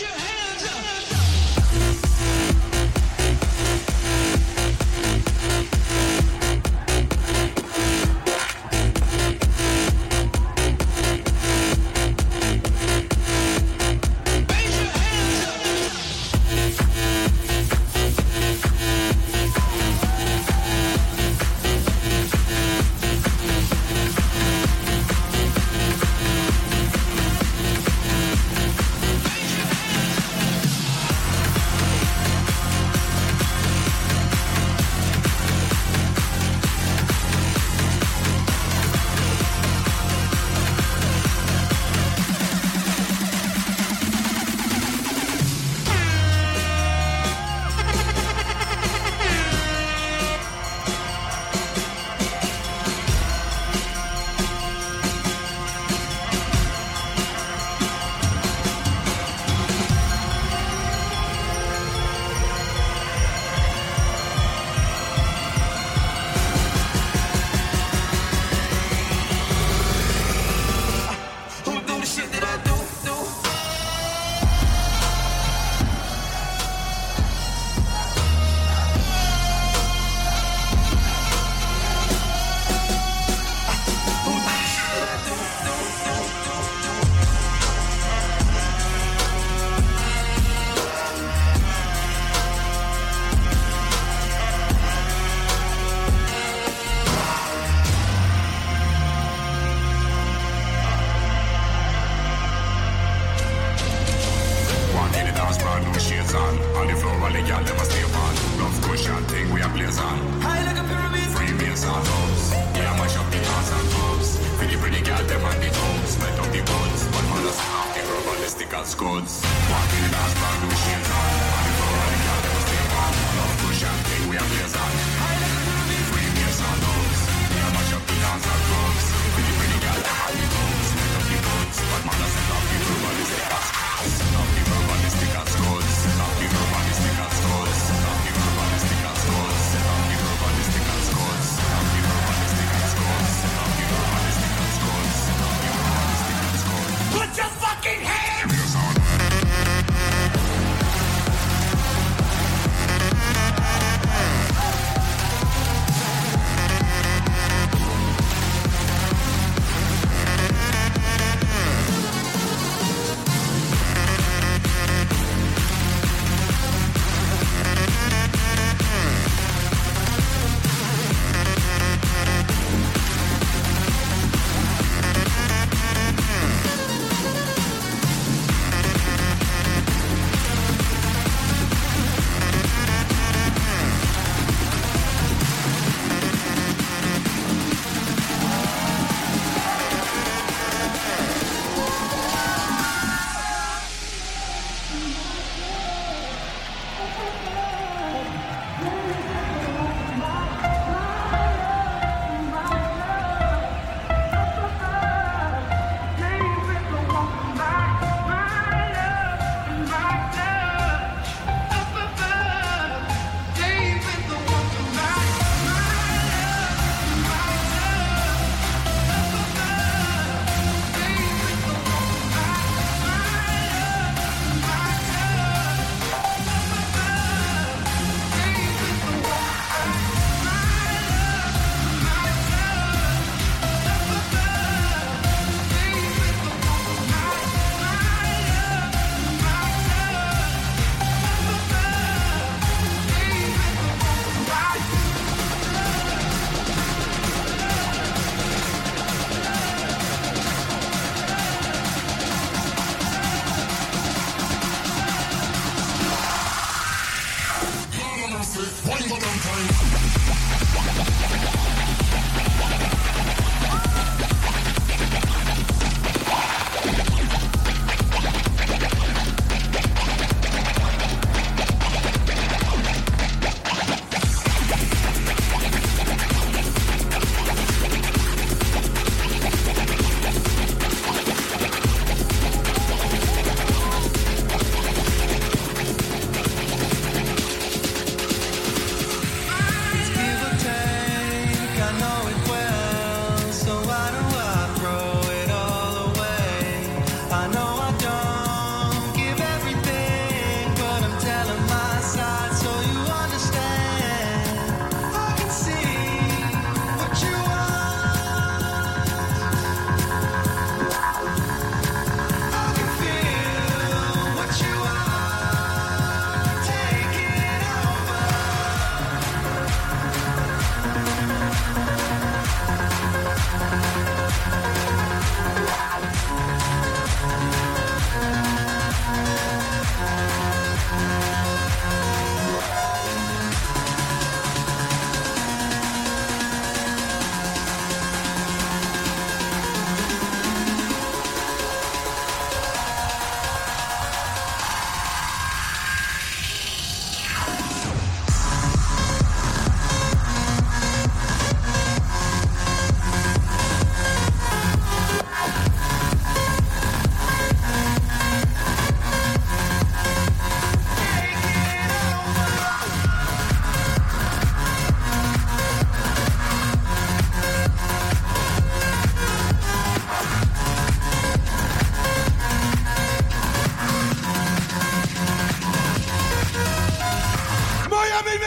Who on. On the floor, all the them a stay on. Love cushion thing we are blaze on. High like a pyramid. Freemason house. We a mash up the dance and clubs. Pretty pretty gal them on the toes. Sweat up the buns. But man a snap the listical scuds. One in the dance bar, no shades on. On the floor, all the them a stay on. Love cushion thing we a blaze on. Freemason house. We a mash up the dance and clubs. Pretty pretty gal them on the toes. Up the buns. But man a the rubber listical scuds.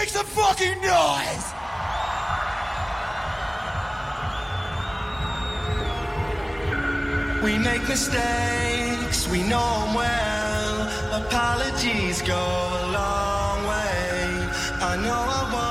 make some fucking noise! We make mistakes, we know them well. Apologies go a long way. I know I won't.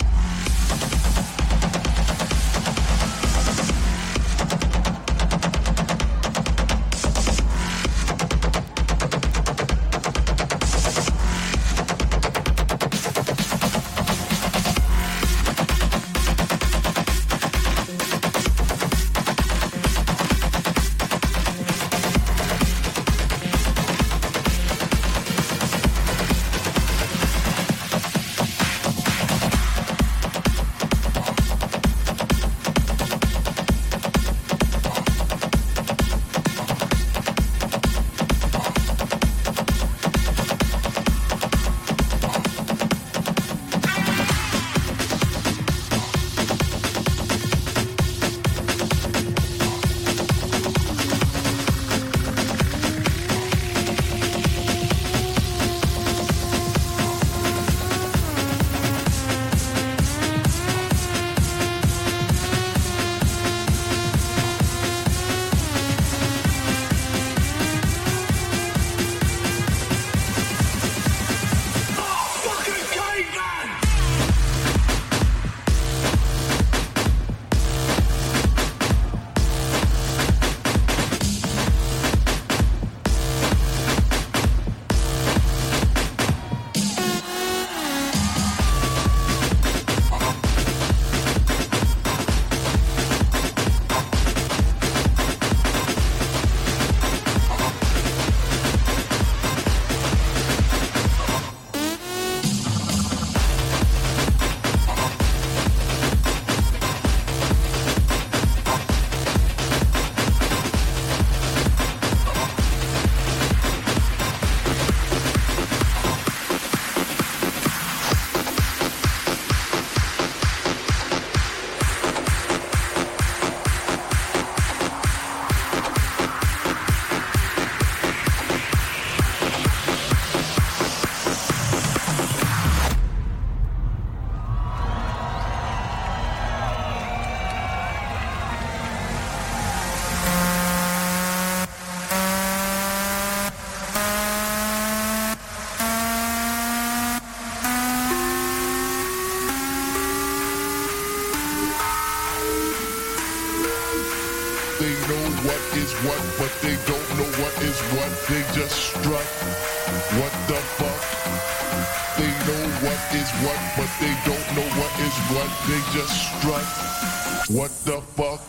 What the fuck?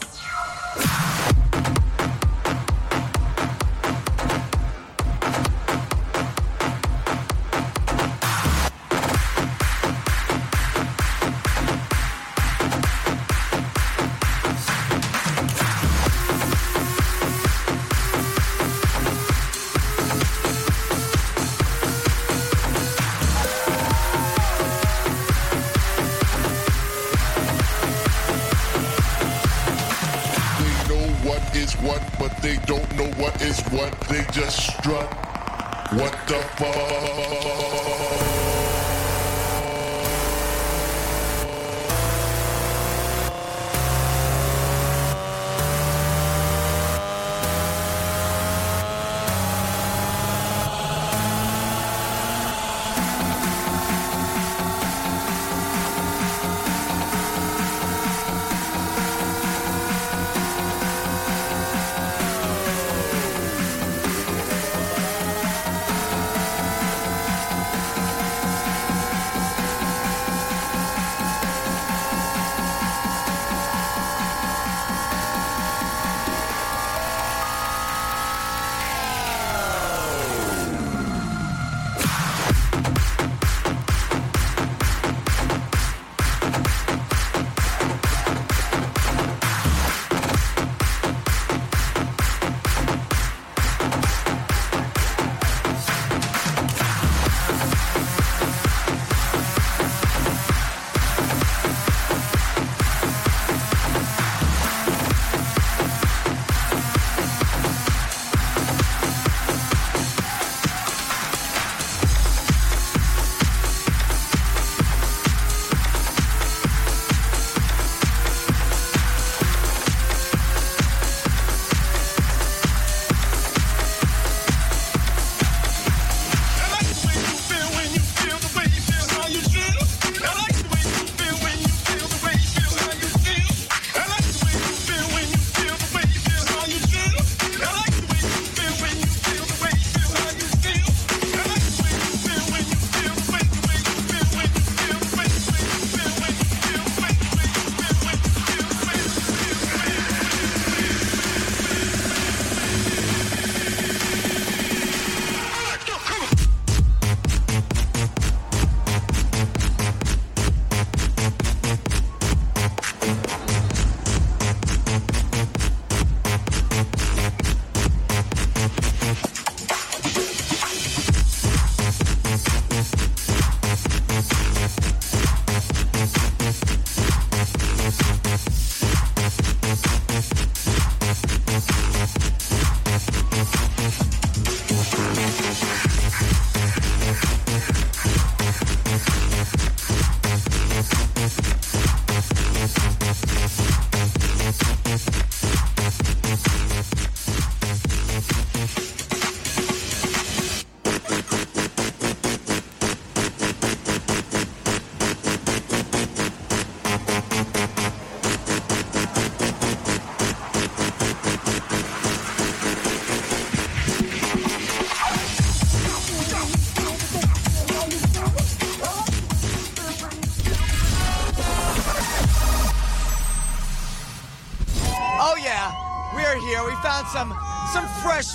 is what, but they don't know what is what. They just strut. What the fuck?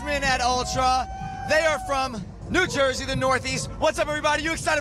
Freshmen at Ultra. They are from New Jersey, the Northeast. What's up, everybody? You excited?